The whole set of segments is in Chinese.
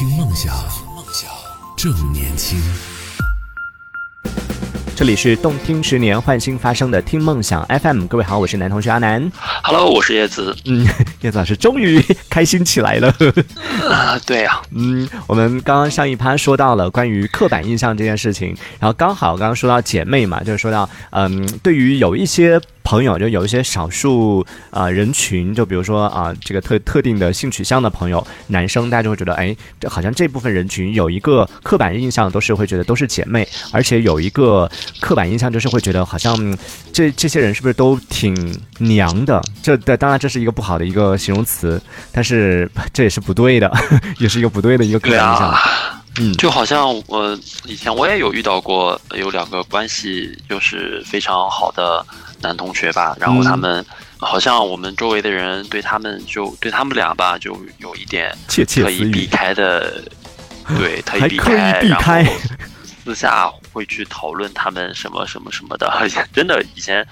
听梦想，梦想正年轻。这里是动听十年换新发生的听梦想 FM，各位好，我是男同学阿南。Hello，我是叶子。嗯，叶子老师终于开心起来了。啊，对呀、嗯，我们刚刚上一趴说到了关于刻板印象这件事情，然后刚好刚刚说到姐妹嘛，就是说到嗯，对于有一些。朋友就有一些少数啊、人群，就比如说啊、这个特特定的性取向的朋友，男生大家就会觉得，哎，这好像这部分人群有一个刻板印象，都是会觉得都是姐妹，而且有一个刻板印象就是会觉得好像这这些人是不是都挺娘的？这的当然这是一个不好的一个形容词，但是 这也是不对的，也是一个不对的一个刻板印象。嗯就好像我以前我也有遇到过有两个关系就是非常好的男同学吧，然后他们好像我们周围的人对他们就对他们俩吧就有一点窃窃私特意避，开的，对，特意避还刻意开，避开然后私下会去讨论他们什么什么什么的，真的以前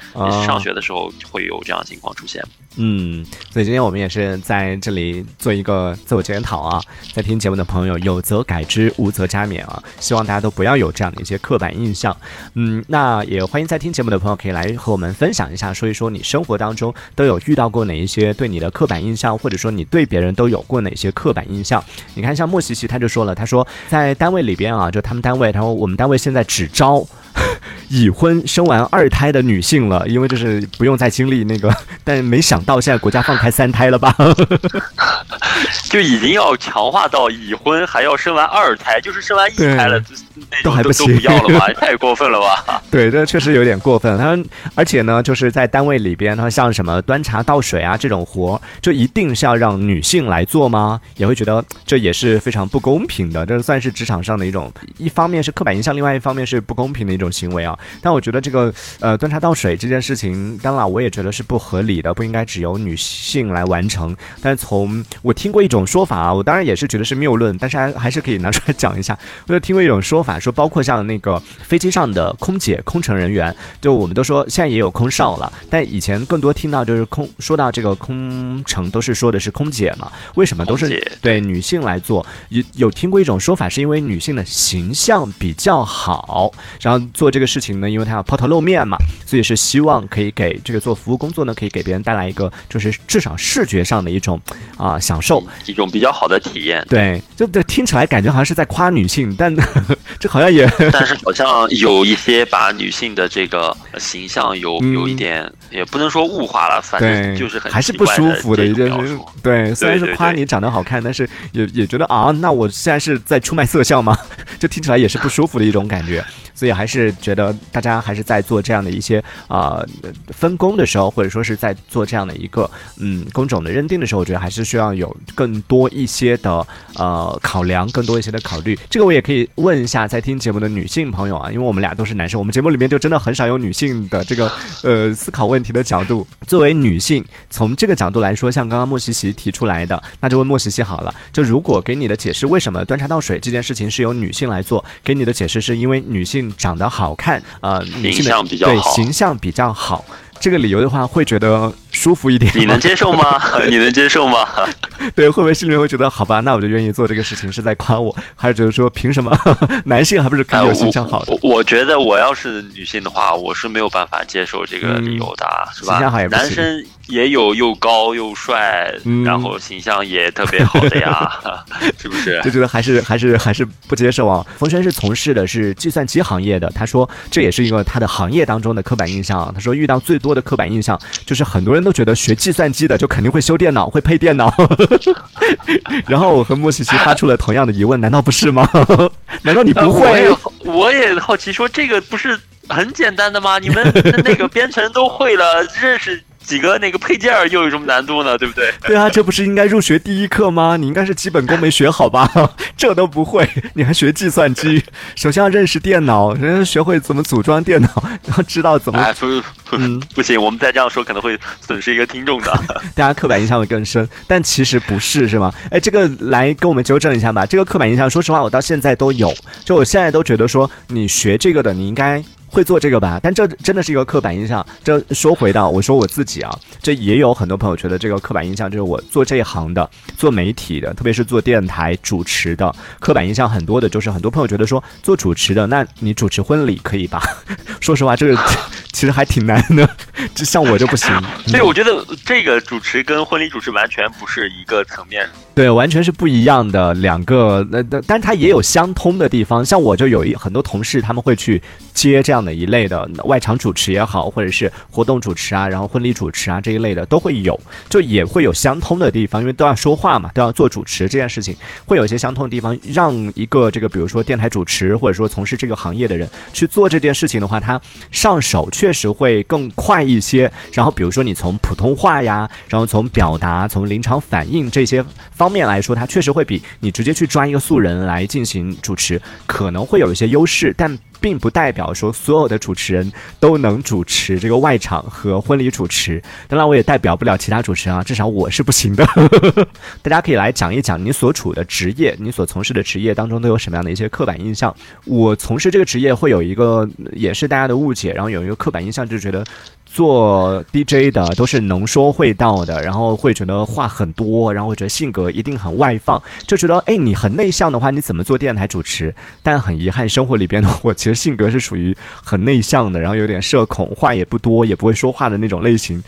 上学的时候会有这样的情况出现。嗯，所以今天我们也是在这里做一个自我检讨啊，在听节目的朋友，有则改之，无则加勉啊，希望大家都不要有这样的一些刻板印象。嗯，那也欢迎在听节目的朋友可以来和我们分享一下，说一说你生活当中都有遇到过哪一些对你的刻板印象，或者说你对别人都有过哪些刻板印象。你看，像莫西西他就说了，他说在单位里边啊，就他们单位，他说我们单位现在只招。已婚生完二胎的女性了，因为就是不用再经历那个，但没想到现在国家放开三胎了吧？就已经要强化到已婚还要生完二胎，就是生完一胎了，都都都还不行不要了吧？太过分了吧？对，这确实有点过分。他们而且呢，就是在单位里边，他像什么端茶倒水啊这种活，就一定是要让女性来做吗？也会觉得这也是非常不公平的。这算是职场上的一种，一方面是刻板印象，另外一方面是不公平的一种行为啊。但我觉得这个呃端茶倒水这件事情，当然我也觉得是不合理的，不应该只由女性来完成。但是从我听过一种说法啊，我当然也是觉得是谬论，但是还还是可以拿出来讲一下。我就听过一种说法，说包括像那个飞机上的空姐、空乘人员，就我们都说现在也有空少了，但以前更多听到就是空说到这个空乘都是说的是空姐嘛，为什么都是对女性来做？有有听过一种说法，是因为女性的形象比较好，然后做这个事情呢，因为她要抛头露面嘛，所以是希望可以给这个做服务工作呢，可以给别人带来一个就是至少视觉上的一种啊、享受。一种比较好的体验。对，就这听起来感觉好像是在夸女性，但这好像也 但是好像有一些把女性的这个形象有嗯有一点，也不能说物化了，反正，就是很还是不舒服的一件事。对，虽然是夸你长得好看，但是也也觉得啊，那我现在是在出卖色相吗？就听起来也是不舒服的一种感觉。所以还是觉得大家还是在做这样的一些啊、分工的时候，或者说是在做这样的一个嗯工种的认定的时候，我觉得还是需要有更多一些的呃考量，更多一些的考虑。这个我也可以问一下在听节目的女性朋友啊，因为我们俩都是男生，我们节目里面就真的很少有女性的这个呃思考问题的角度。作为女性，从这个角度来说，像刚刚莫西西提出来的，那就问莫西西好了。就如果给你的解释，为什么端茶倒水这件事情是由女性来做？给你的解释是因为女性长得好看，啊，女性的形象比较对好形象比较好。这个理由的话，会觉得舒服一点。你能接受吗？你能接受吗？对，会不会心里面会觉得，好吧，那我就愿意做这个事情，是在夸我，还是觉得说，凭什么 男性还不是可以有形象好我我觉得我要是女性的话，我是没有办法接受这个理由的，是吧形象好也？不男生也有又高又帅，嗯然后形象也特别好的呀，是不是？就觉得还是还是还是不接受啊。冯轩是从事的是计算机行业的，他说这也是一个他的行业当中的刻板印象。他说遇到最多的刻板印象就是很多人都觉得学计算机的就肯定会修电脑，会配电脑。然后我和莫西西发出了同样的疑问，难道不是吗？难道你不会？好我也好奇，说这个不是很简单的吗？你们那个编程都会了，认识几个那个配件儿又有什么难度呢？对不对？对啊，这不是应该入学第一课吗？你应该是基本功没学好吧？这都不会，你还学计算机？首先要认识电脑，人家学会怎么组装电脑，然后知道怎么哎，不不嗯不行，我们再这样说可能会损失一个听众的。大家刻板印象会更深，但其实不是，是吗？哎，这个来跟我们纠正一下吧。这个刻板印象，说实话，我到现在都有。就我现在都觉得说，你学这个的，你应该会做这个吧？但这真的是一个刻板印象。这说回到我说我自己啊，这也有很多朋友觉得这个刻板印象就是我做这一行的，做媒体的，特别是做电台主持的，刻板印象很多的，就是很多朋友觉得说做主持的，那你主持婚礼可以吧？说实话，这个其实还挺难的，就像我就不行。所以我觉得这个主持跟婚礼主持完全不是一个层面。对，完全是不一样的两个，那那，但它也有相通的地方。像我就有一很多同事，他们会去接这样的一类的外场主持也好，或者是活动主持啊，然后婚礼主持啊这一类的都会有，就也会有相通的地方，因为都要说话嘛，都要做主持这件事情，会有一些相通的地方。让一个这个，比如说电台主持，或者说从事这个行业的人去做这件事情的话，他上手确实会更快一些。然后比如说你从普通话呀，然后从表达、从临场反应这些方。面来说，它确实会比你直接去抓一个素人来进行主持，可能会有一些优势，但并不代表说所有的主持人都能主持这个外场和婚礼主持。当然，我也代表不了其他主持人啊，至少我是不行的。大家可以来讲一讲你所处的职业，你所从事的职业当中都有什么样的一些刻板印象。我从事这个职业会有一个，也是大家的误解，然后有一个刻板印象，就觉得。做 DJ 的都是能说会道的，然后会觉得话很多，然后会觉得性格一定很外放，就觉得哎，你很内向的话，你怎么做电台主持？但很遗憾，生活里边的我其实性格是属于很内向的，然后有点社恐，话也不多，也不会说话的那种类型，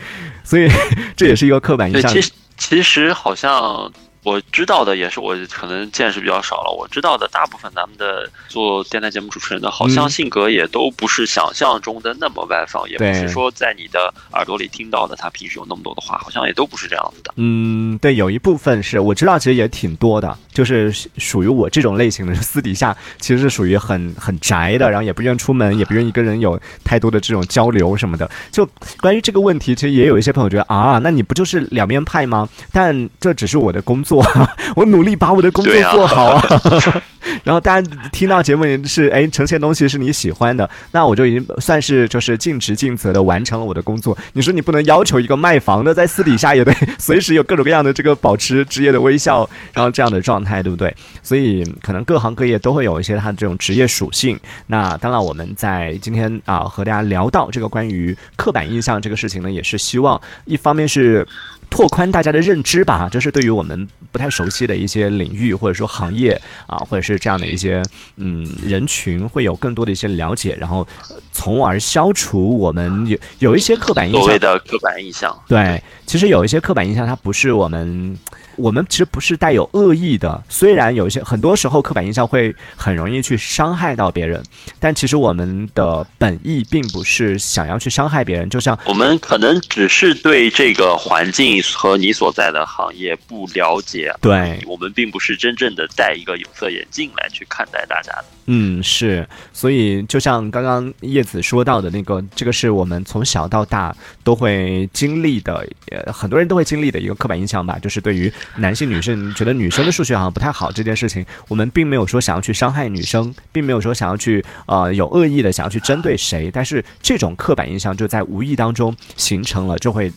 所以 这也是一个刻板印象。其实其实好像。我知道的也是，我可能见识比较少了。我知道的大部分咱们的做电台节目主持人的，好像性格也都不是想象中的那么外放，也不是说在你的耳朵里听到的他平时有那么多的话，好像也都不是这样子的。嗯，对，有一部分是我知道，其实也挺多的，就是属于我这种类型的，私底下其实是属于很很宅的，然后也不愿出门，也不愿意跟人有太多的这种交流什么的。就关于这个问题，其实也有一些朋友觉得啊，那你不就是两面派吗？但这只是我的工作。做，我努力把我的工作做好啊。然后大家听到节目也是哎，呈现东西是你喜欢的，那我就已经算是就是尽职尽责的完成了我的工作。你说你不能要求一个卖房的在私底下也得 随时有各种各样的这个保持职业的微笑，然后这样的状态，对不对？所以可能各行各业都会有一些它的这种职业属性。那当然，我们在今天啊和大家聊到这个关于刻板印象这个事情呢，也是希望一方面是。拓宽大家的认知吧，就是对于我们不太熟悉的一些领域或者说行业啊，或者是这样的一些嗯人群，会有更多的一些了解，然后从而消除我们有有一些刻板印象。所谓的刻板印象，对，其实有一些刻板印象，它不是我们。我们其实不是带有恶意的，虽然有一些很多时候刻板印象会很容易去伤害到别人，但其实我们的本意并不是想要去伤害别人。就像我们可能只是对这个环境和你所在的行业不了解，对我们并不是真正的戴一个有色眼镜来去看待大家的。嗯，是，所以就像刚刚叶子说到的那个，这个是我们从小到大都会经历的，呃，很多人都会经历的一个刻板印象吧，就是对于。男性、女性觉得女生的数学好像不太好这件事情，我们并没有说想要去伤害女生，并没有说想要去呃有恶意的想要去针对谁，但是这种刻板印象就在无意当中形成了，就会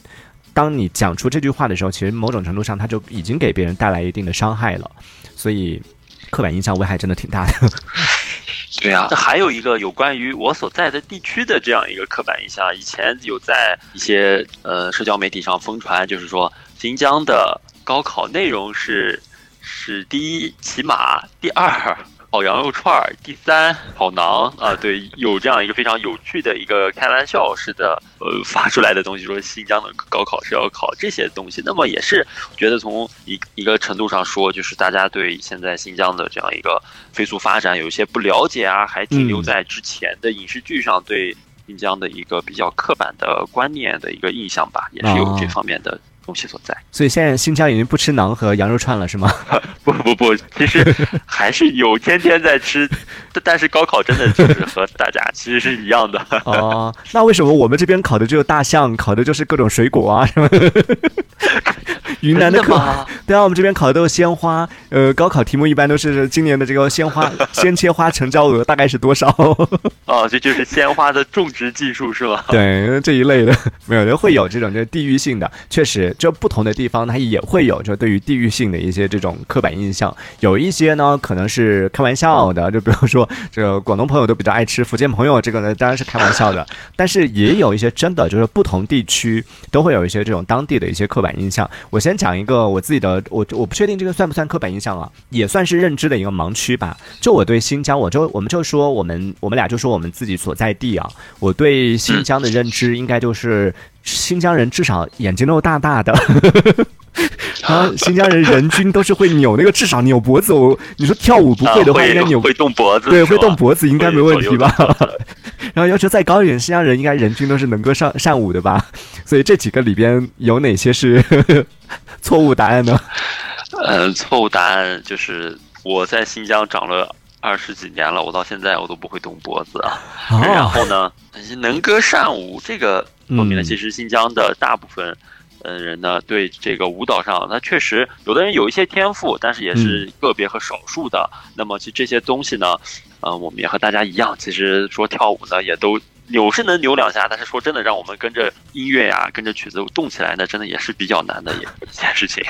当你讲出这句话的时候，其实某种程度上他就已经给别人带来一定的伤害了，所以刻板印象危害真的挺大的。对啊，这还有一个有关于我所在的地区的这样一个刻板印象，以前有在一些呃社交媒体上疯传，就是说新疆的。高考内容是是第一骑马，第二烤羊肉串儿，第三烤馕啊，对，有这样一个非常有趣的一个开玩笑式的呃发出来的东西，说新疆的高考是要考这些东西，那么也是觉得从一一个程度上说，就是大家对现在新疆的这样一个飞速发展有一些不了解啊，还停留在之前的影视剧上对新疆的一个比较刻板的观念的一个印象吧，也是有这方面的。东西所在，所以现在新疆已经不吃馕和羊肉串了，是吗？不不不，其实 还是有天天在吃，但是高考真的就是和大家 其实是一样的。哦，那为什么我们这边考的只有大象，考的就是各种水果啊什么？云南的课对啊，我们这边考的都是鲜花，呃，高考题目一般都是今年的这个鲜花鲜切花成交额大概是多少？哦，这就是鲜花的种植技术是吧？对这一类的，没有人会有这种就是地域性的，确实，就不同的地方它也会有就对于地域性的一些这种刻板印象，有一些呢可能是开玩笑的，就比如说这个广东朋友都比较爱吃，福建朋友这个呢当然是开玩笑的，但是也有一些真的就是不同地区都会有一些这种当地的一些刻板印象。我先讲一个我自己的，我我不确定这个算不算刻板印象啊，也算是认知的一个盲区吧。就我对新疆，我就我们就说我们我们俩就说我们自己所在地啊，我对新疆的认知应该就是新疆人至少眼睛都大大的。然 后新疆人人均都是会扭那个，至少扭脖子。我你说跳舞不会的话，啊应该扭会动脖子，对，会动脖子应该没问题吧？然后要求再高一点，新疆人应该人均都是能歌善善舞的吧？所以这几个里边有哪些是 错误答案呢？呃，错误答案就是我在新疆长了二十几年了，我到现在我都不会动脖子啊。然哦，后呢，能歌善舞这个方面呢，嗯其实新疆的大部分。呃，人呢对这个舞蹈上，他确实有的人有一些天赋，但是也是个别和少数的。那么其实这些东西呢，呃，我们也和大家一样，其实说跳舞呢，也都扭是能扭两下，但是说真的，让我们跟着音乐呀、跟着曲子动起来呢，真的也是比较难的一一件事情。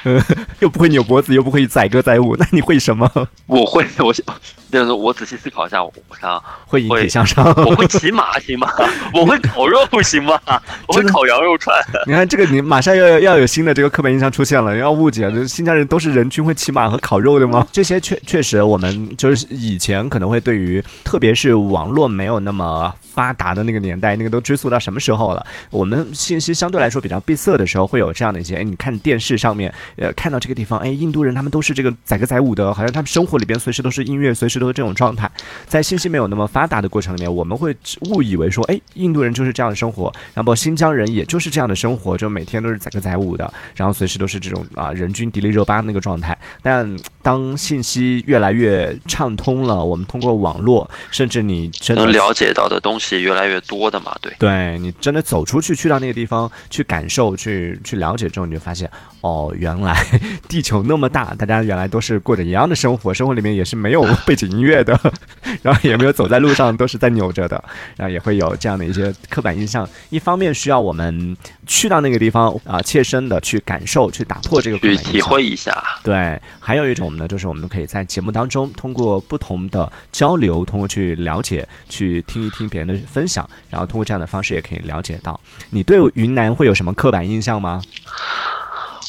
又不会扭脖子，又不会载歌载舞，那你会什么？我会，我想，就是我仔细思考一下，我我想 会引体向上。我会骑马行吗？我会 烤肉行吗？我会烤羊肉串。你看这个，你马上要要有新的这个刻板印象出现了，要误解，这新疆人都是人均会骑马和烤肉的吗？这些确确实，我们就是以前可能会对于，特别是网络没有那么发达的那个年代，那个都追溯到什么时候了？我们信息相对来说比较闭塞的时候，会有这样的一些，哎，你看电视上面，呃，看到这个地方，哎，印度人他们都是这个载歌载舞的，好像他们生活里边随时都是音乐，随时都是这种状态。在信息没有那么发达的过程里面，我们会误以为说，哎，印度人就是这样的生活，然后新疆人也就是这样的生活，就每天都是载歌载舞的，然后随时都是这种啊人均迪丽热巴那个状态。但当信息越来越畅通了，我们通过网络，甚至你真的了解到的东西越来越多的嘛，对。对你真的走出去，去到那个地方去感受、去去了解之后，你就发现，哦，原来 地球那么大，大家原来都是过着一样的生活，生活里面也是没有背景音乐的，然后也没有走在路上都是在扭着的，然后也会有这样的一些刻板印象。一方面需要我们去到那个地方啊、切身的去感受、去打破这个刻板印象去体会一下，对，还有一种呢，就是我们可以在节目当中通过不同的交流，通过去了解、去听一听别人的分享，然后通过这样的方式也可以了解到你对云南会有什么刻板印象吗？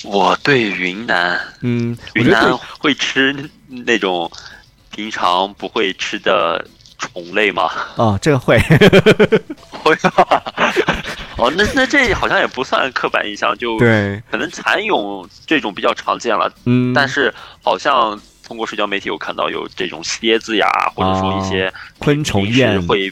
我对云南，嗯，云南会吃那种平常不会吃的虫类吗？哦，这个会，会啊。哦，那那这好像也不算刻板印象，就对，可能蚕蛹这种比较常见了，嗯，但是好像通过社交媒体有看到有这种蝎子呀，或者说一些昆虫宴会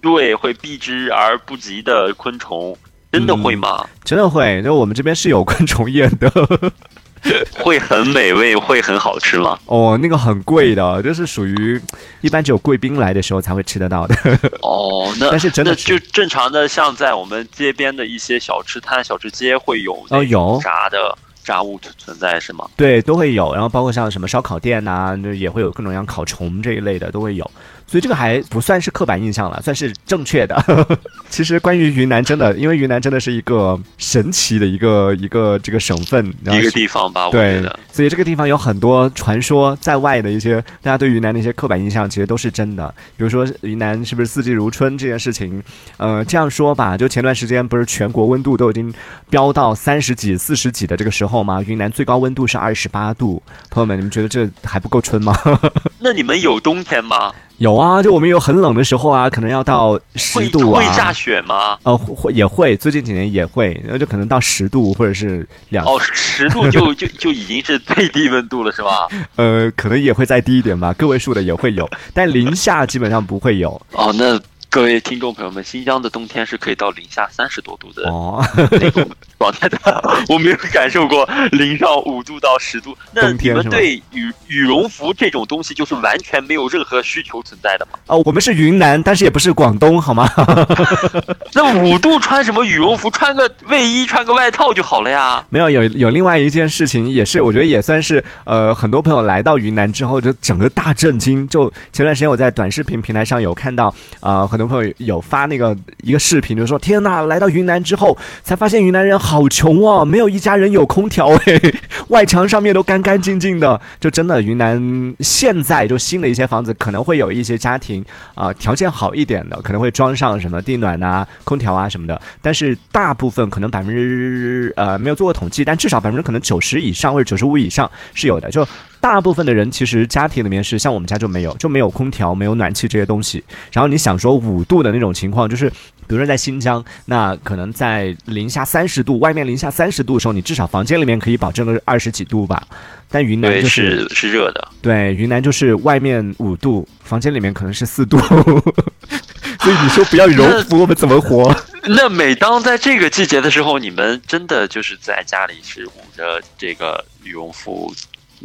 对会避之而不及的昆虫，真的嗯会吗？真的会，就我们这边是有昆虫宴的。会很美味，会很好吃吗？哦，那个很贵的，就是属于一般只有贵宾来的时候才会吃得到的。哦，那但是真的那就正常的，像在我们街边的一些小吃摊、小吃街会有哦有炸的炸物存存在是吗？对，都会有，然后包括像什么烧烤店呐、就也会有各种各样烤虫这一类的都会有，所以这个还不算是刻板印象了，算是正确的。其实关于云南，真的，因为云南真的是一个神奇的一个一个这个省份，一个地方吧，我觉对得。，所以这个地方有很多传说在外的一些大家对云南的一些刻板印象，其实都是真的。比如说云南是不是四季如春这件事情，呃，这样说吧，就前段时间不是全国温度都已经飙到三十几、四十几的这个时候吗？云南最高温度是二十八度，朋友们，你们觉得这还不够春吗？那你们有冬天吗？有啊，就我们有很冷的时候啊，可能要到十会度啊，会下雪吗？呃，会也会，最近几年也会，然后就可能到十度或者是两哦，十度就 就就已经是最低温度了，是吧？呃，可能也会再低一点吧，个位数的也会有，但零下基本上不会有。哦，那各位听众朋友们，新疆的冬天是可以到零下三十多度的哦，那种状态的，我没有感受过零上五度到十度。那你们对羽羽绒服这种东西就是完全没有任何需求存在的吗？哦，我们是云南，但是也不是广东，好吗？那五度穿什么羽绒服？穿个卫衣，穿个外套就好了呀。没有，有有另外一件事情，也是我觉得也算是呃，很多朋友来到云南之后，就整个大震惊。就前段时间我在短视频平台上有看到，呃，很多朋友有发那个一个视频，就是说天呐，来到云南之后才发现云南人好穷哦，没有一家人有空调 哎，外墙上面都干干净净的。就真的云南现在就新的一些房子可能会有一些家庭啊、条件好一点的，可能会装上什么地暖啊、空调啊什么的，但是大部分可能百分之呃没有做过统计，但至少百分之可能九十以上或者九十五以上是有的。就大部分的人其实家庭里面是像我们家就没有，就没有空调、没有暖气这些东西。然后你想说五度的那种情况，就是比如说在新疆，那可能在零下三十度，外面零下三十度的时候，你至少房间里面可以保证个二十几度吧。但云南，就是是是热的。对，云南就是外面五度，房间里面可能是四度，所以你说不要羽绒服，我们怎么活？那每当在这个季节的时候，你们真的就是在家里是捂着这个羽绒服、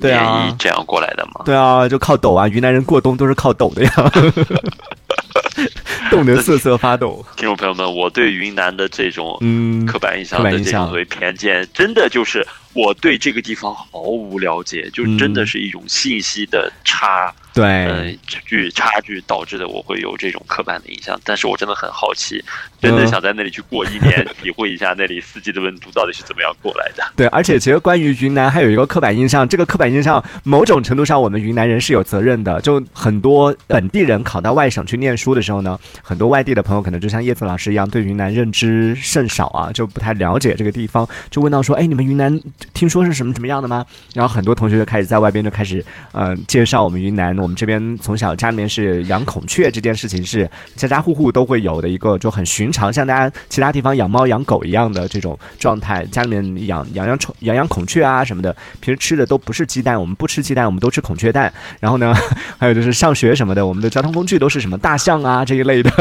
对啊这样过来的嘛？对啊，就靠抖啊，云南人过冬都是靠抖的呀，冻得瑟瑟发抖。听众朋友们，我对云南的这种嗯，刻板印象的这种偏见，真的就是我对这个地方毫无了解，就真的是一种信息的差。对，呃，距差距导致的我会有这种刻板的印象，但是我真的很好奇，真的嗯想在那里去过一年，体会一下那里四季的温度到底是怎么样过来的。对，而且其实关于云南还有一个刻板印象，这个刻板印象某种程度上我们云南人是有责任的。就很多本地人考到外省去念书的时候呢，很多外地的朋友可能就像叶子老师一样，对云南认知甚少啊，就不太了解这个地方，就问到说，哎，你们云南听说是什么什么样的吗？然后很多同学就开始在外边就开始，呃，介绍我们云南，我们这边从小家里面是养孔雀这件事情是家家户户都会有的一个就很寻常，像大家其他地方养猫养狗一样的这种状态，家里面养养养宠养养孔雀啊什么的，平时吃的都不是鸡蛋，我们不吃鸡蛋，我们都吃孔雀蛋。然后呢，还有就是上学什么的，我们的交通工具都是什么大象啊这一类的。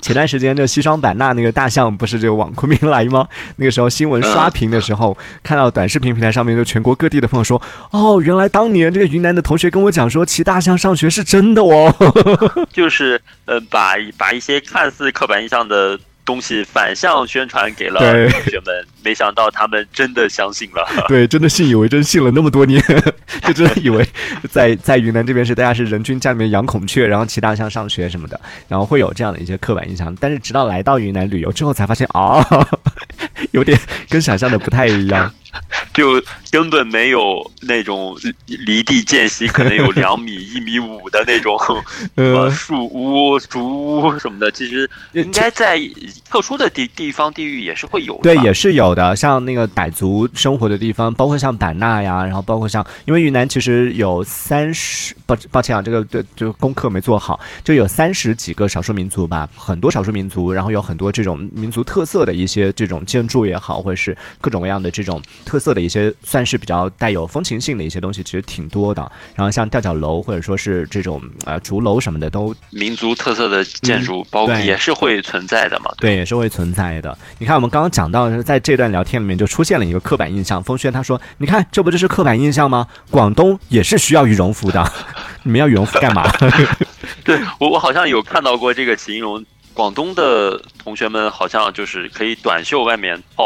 前段时间就西双版纳那个大象不是就往昆明来吗？那个时候新闻刷屏的时候，看到短视频平台上面就全国各地的朋友说，哦，原来当年这个云南的同学跟我讲说骑大象上学是真的哦。就是呃，把把一些看似刻板印象的东西反向宣传给了同学们，没想到他们真的相信了。对，真的信以为真，信了那么多年，就真的以为在在云南这边是大家是人均家里面养孔雀，然后骑大象上学什么的，然后会有这样的一些刻板印象。但是直到来到云南旅游之后，才发现哦，有点跟想象的不太一样。就根本没有那种离地间隙可能有两米、一米五的那种呃 呃，树屋、竹屋什么的，其实应该在特殊的地地方地域也是会有的。对，也是有的，像那个傣族生活的地方，包括像版纳呀，然后包括像，因为云南其实有三十，抱抱歉啊，这个对，就功课没做好，就有三十几个少数民族吧，很多少数民族，然后有很多这种民族特色的一些这种建筑也好，或者是各种各样的这种特色的一些，算是比较带有风情性的一些东西，其实挺多的。然后像吊脚楼或者说是这种呃竹楼什么的，都民族特色的建筑，包括也是会存在的嘛。对，也是会存在的。你看，我们刚刚讲到，在这段聊天里面就出现了一个刻板印象。风轩他说：“你看，这不就是刻板印象吗？广东也是需要羽绒服的，你们要羽绒服干嘛？对我我好像有看到过这个形容，广东的同学们好像就是可以短袖外面套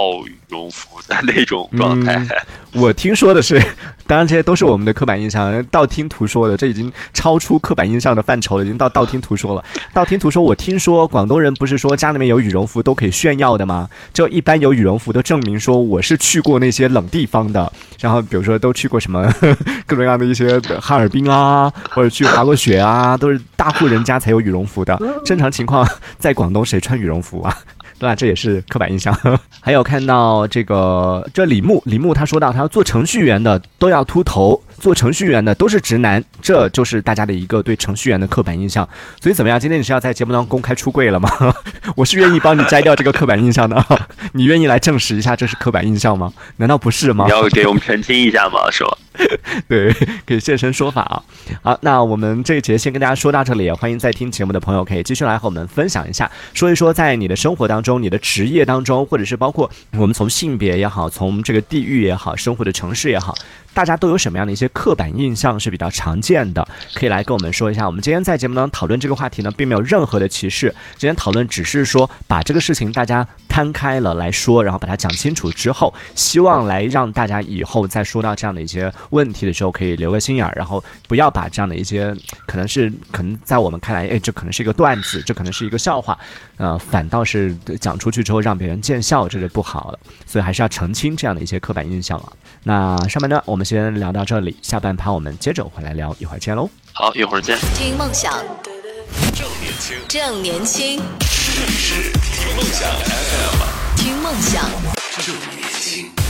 羽绒服的那种状态。嗯 我听说的是，当然这些都是我们的刻板印象，道听途说的，这已经超出刻板印象的范畴了，已经到道听途说了。道听途说，我听说广东人不是说家里面有羽绒服都可以炫耀的吗？就一般有羽绒服都证明说我是去过那些冷地方的，然后比如说都去过什么 各种各样的一些哈尔滨啊，或者去滑过雪啊，都是大户人家才有羽绒服的。正常情况在广东谁穿羽绒服啊？对吧？这也是刻板印象。还有看到这个，这李牧，李牧他说到，他要做程序员的都要秃头，做程序员的都是直男，这就是大家的一个对程序员的刻板印象。所以怎么样？今天你是要在节目当中公开出柜了吗？我是愿意帮你摘掉这个刻板印象的，你愿意来证实一下这是刻板印象吗？难道不是吗？你要给我们澄清一下吗？是吧？对，可以现身说法啊。好，那我们这一节先跟大家说到这里，欢迎在听节目的朋友可以继续来和我们分享一下，说一说在你的生活当中、你的职业当中，或者是包括我们从性别也好，从这个地域也好，生活的城市也好。大家都有什么样的一些刻板印象是比较常见的？可以来跟我们说一下。我们今天在节目当中讨论这个话题呢，并没有任何的歧视。今天讨论只是说把这个事情大家摊开了来说，然后把它讲清楚之后，希望来让大家以后再说到这样的一些问题的时候，可以留个心眼儿，然后不要把这样的一些可能是可能在我们看来，哎，这可能是一个段子，这可能是一个笑话，呃，反倒是讲出去之后让别人见笑，这是不好的。所以还是要澄清这样的一些刻板印象啊。那上半段我们。先聊到这里，下半趴我们接着回来聊，一会儿见喽。好，一会儿见。听梦想，正年轻，正年轻，这里是听梦想 FM，听梦想，正年轻。